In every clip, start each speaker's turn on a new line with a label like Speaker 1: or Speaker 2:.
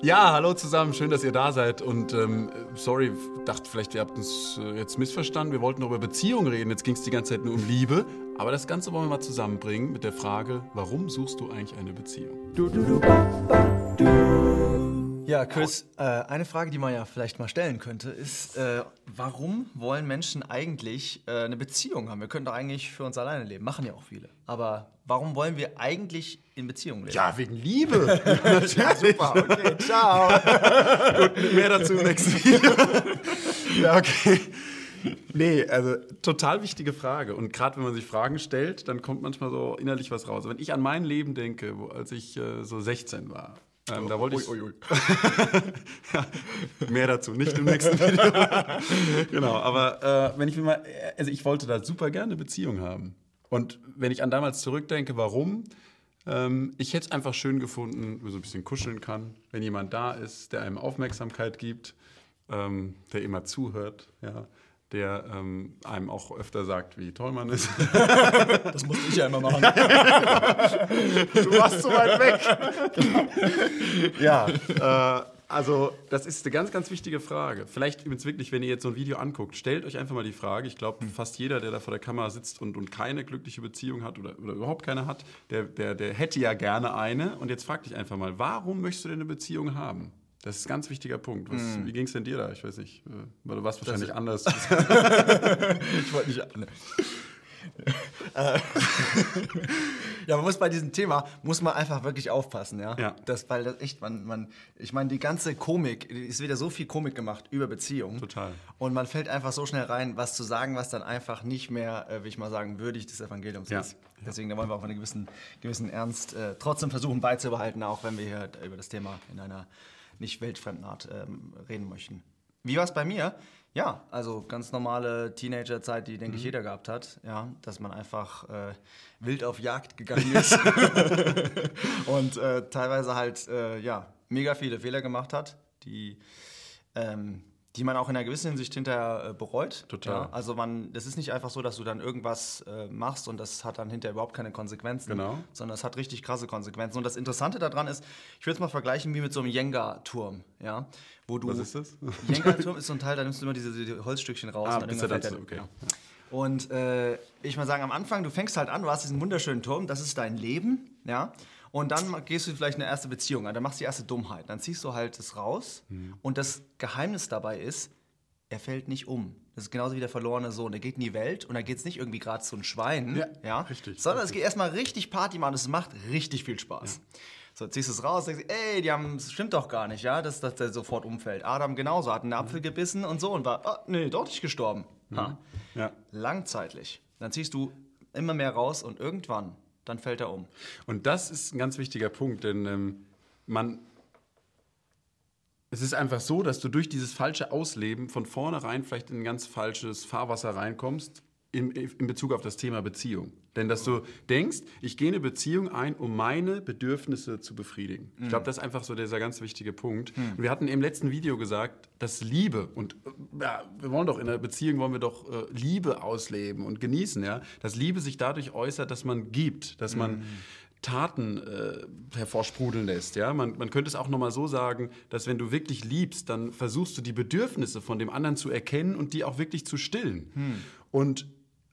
Speaker 1: Ja, hallo zusammen, schön, dass ihr da seid. Und ähm, sorry, dachte vielleicht, ihr habt uns äh, jetzt missverstanden. Wir wollten noch über Beziehungen reden, jetzt ging es die ganze Zeit nur um Liebe. Aber das Ganze wollen wir mal zusammenbringen mit der Frage, warum suchst du eigentlich eine Beziehung? Du, du, du, ba, ba,
Speaker 2: ja, Chris, äh, eine Frage, die man ja vielleicht mal stellen könnte, ist, äh, warum wollen Menschen eigentlich äh, eine Beziehung haben? Wir können doch eigentlich für uns alleine leben, machen ja auch viele. Aber warum wollen wir eigentlich in Beziehung leben?
Speaker 1: Ja, wegen Liebe.
Speaker 2: ja, super, okay, ciao.
Speaker 1: Gut, mehr dazu im nächsten Video. ja, okay. Nee, also total wichtige Frage. Und gerade wenn man sich Fragen stellt, dann kommt manchmal so innerlich was raus. Wenn ich an mein Leben denke, als ich äh, so 16 war, ähm, da wollte ich. Ui, ui. ja, mehr dazu, nicht im nächsten Video. genau, aber äh, wenn ich mir mal, also ich wollte da super gerne eine Beziehung haben. Und wenn ich an damals zurückdenke, warum? Ähm, ich hätte es einfach schön gefunden, wenn man so ein bisschen kuscheln kann, wenn jemand da ist, der einem Aufmerksamkeit gibt, ähm, der immer zuhört, ja der ähm, einem auch öfter sagt, wie toll man ist.
Speaker 2: Das musste ich ja immer machen.
Speaker 1: du warst so weit weg. ja, äh, also das ist eine ganz, ganz wichtige Frage. Vielleicht übrigens wirklich, wenn ihr jetzt so ein Video anguckt, stellt euch einfach mal die Frage. Ich glaube, fast jeder, der da vor der Kamera sitzt und, und keine glückliche Beziehung hat oder, oder überhaupt keine hat, der, der, der hätte ja gerne eine. Und jetzt frag dich einfach mal, warum möchtest du denn eine Beziehung haben? Das ist ein ganz wichtiger Punkt. Was, mm. Wie ging es denn dir da? Ich weiß nicht. Äh, weil du warst wahrscheinlich das anders.
Speaker 2: ich wollte nicht. Ne. ja, man muss bei diesem Thema muss man einfach wirklich aufpassen, ja.
Speaker 1: ja.
Speaker 2: Das, weil das echt, man, man, ich meine, die ganze Komik, es wird ja so viel Komik gemacht über Beziehungen.
Speaker 1: Total.
Speaker 2: Und man fällt einfach so schnell rein, was zu sagen, was dann einfach nicht mehr, äh, wie ich mal sagen, würdig des Evangeliums ja. ist. Deswegen da wollen wir auch einen gewissen, gewissen Ernst äh, trotzdem versuchen beizubehalten, auch wenn wir hier über das Thema in einer nicht weltfremden Art ähm, reden möchten. Wie war es bei mir? Ja, also ganz normale Teenagerzeit, die, denke mhm. ich, jeder gehabt hat. Ja, dass man einfach äh, wild auf Jagd gegangen ist und äh, teilweise halt, äh, ja, mega viele Fehler gemacht hat, die ähm, die man auch in einer gewissen Hinsicht hinterher äh, bereut.
Speaker 1: Total.
Speaker 2: Ja? Also man, das ist nicht einfach so, dass du dann irgendwas äh, machst und das hat dann hinterher überhaupt keine Konsequenzen,
Speaker 1: genau.
Speaker 2: sondern es hat richtig krasse Konsequenzen. Und das Interessante daran ist, ich würde es mal vergleichen wie mit so einem Jenga-Turm, ja,
Speaker 1: wo du. Was ist das?
Speaker 2: Jenga-Turm ist so ein Teil, da nimmst du immer diese, diese Holzstückchen raus.
Speaker 1: Ah, und dann dazu, okay. Ja.
Speaker 2: Und äh, ich mal sagen, am Anfang, du fängst halt an, du hast diesen wunderschönen Turm, das ist dein Leben, ja. Und dann gehst du vielleicht eine erste Beziehung an, dann machst du die erste Dummheit. Dann ziehst du halt das raus. Mhm. Und das Geheimnis dabei ist, er fällt nicht um. Das ist genauso wie der verlorene Sohn. Der geht in die Welt und da geht es nicht irgendwie gerade zu ein Schwein, ja, ja,
Speaker 1: richtig,
Speaker 2: sondern
Speaker 1: richtig.
Speaker 2: es geht erstmal richtig Party machen. Es macht richtig viel Spaß. Ja. So, ziehst du es raus, denkst, ey, die haben, das stimmt doch gar nicht, ja, dass, dass der sofort umfällt. Adam genauso, hat einen Apfel gebissen und so und war, oh, nee, doch nicht gestorben.
Speaker 1: Mhm. Ja.
Speaker 2: Langzeitlich. Dann ziehst du immer mehr raus und irgendwann dann fällt er um.
Speaker 1: Und das ist ein ganz wichtiger Punkt, denn ähm, man. Es ist einfach so, dass du durch dieses falsche Ausleben von vornherein vielleicht in ein ganz falsches Fahrwasser reinkommst, in, in Bezug auf das Thema Beziehung. Denn dass du denkst, ich gehe eine Beziehung ein, um meine Bedürfnisse zu befriedigen. Ich glaube, das ist einfach so dieser ganz wichtige Punkt. Mhm. Und wir hatten im letzten Video gesagt, dass Liebe und äh, ja, wir wollen doch in einer Beziehung wollen wir doch äh, Liebe ausleben und genießen, ja, dass Liebe sich dadurch äußert, dass man gibt, dass man mhm. Taten äh, hervorsprudeln lässt. Ja? Man, man könnte es auch nochmal so sagen, dass wenn du wirklich liebst, dann versuchst du die Bedürfnisse von dem anderen zu erkennen und die auch wirklich zu stillen. Hm. Und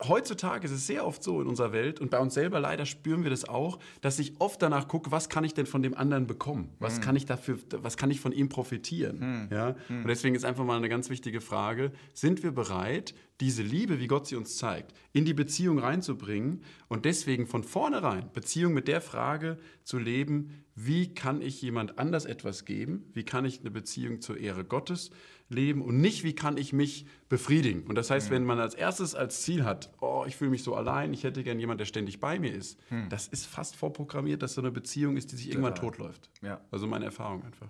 Speaker 1: heutzutage ist es sehr oft so in unserer Welt und bei uns selber leider spüren wir das auch, dass ich oft danach gucke, was kann ich denn von dem anderen bekommen? Was mhm. kann ich dafür, was kann ich von ihm profitieren? Mhm. Ja? Mhm. Und deswegen ist einfach mal eine ganz wichtige Frage, sind wir bereit, diese Liebe, wie Gott sie uns zeigt, in die Beziehung reinzubringen und deswegen von vornherein Beziehung mit der Frage zu leben, wie kann ich jemand anders etwas geben? Wie kann ich eine Beziehung zur Ehre Gottes leben und nicht, wie kann ich mich befriedigen. Und das heißt, mhm. wenn man als erstes als Ziel hat, oh, ich fühle mich so allein, ich hätte gern jemanden, der ständig bei mir ist, mhm. das ist fast vorprogrammiert, dass so eine Beziehung ist, die sich irgendwann Total. totläuft.
Speaker 2: Ja.
Speaker 1: Also meine Erfahrung einfach.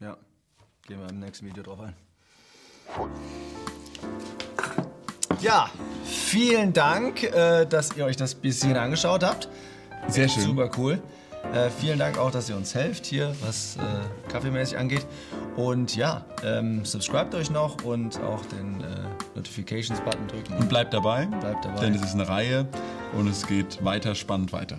Speaker 2: Ja, gehen wir im nächsten Video drauf ein. Ja, vielen Dank, äh, dass ihr euch das bisschen angeschaut habt.
Speaker 1: Sehr schön.
Speaker 2: Super cool. Äh, vielen Dank auch, dass ihr uns helft hier, was äh, kaffeemäßig angeht. Und ja, ähm, subscribt euch noch und auch den äh, Notifications-Button drücken.
Speaker 1: Und bleibt dabei.
Speaker 2: Bleibt dabei.
Speaker 1: Denn es ist eine Reihe und es geht weiter spannend weiter.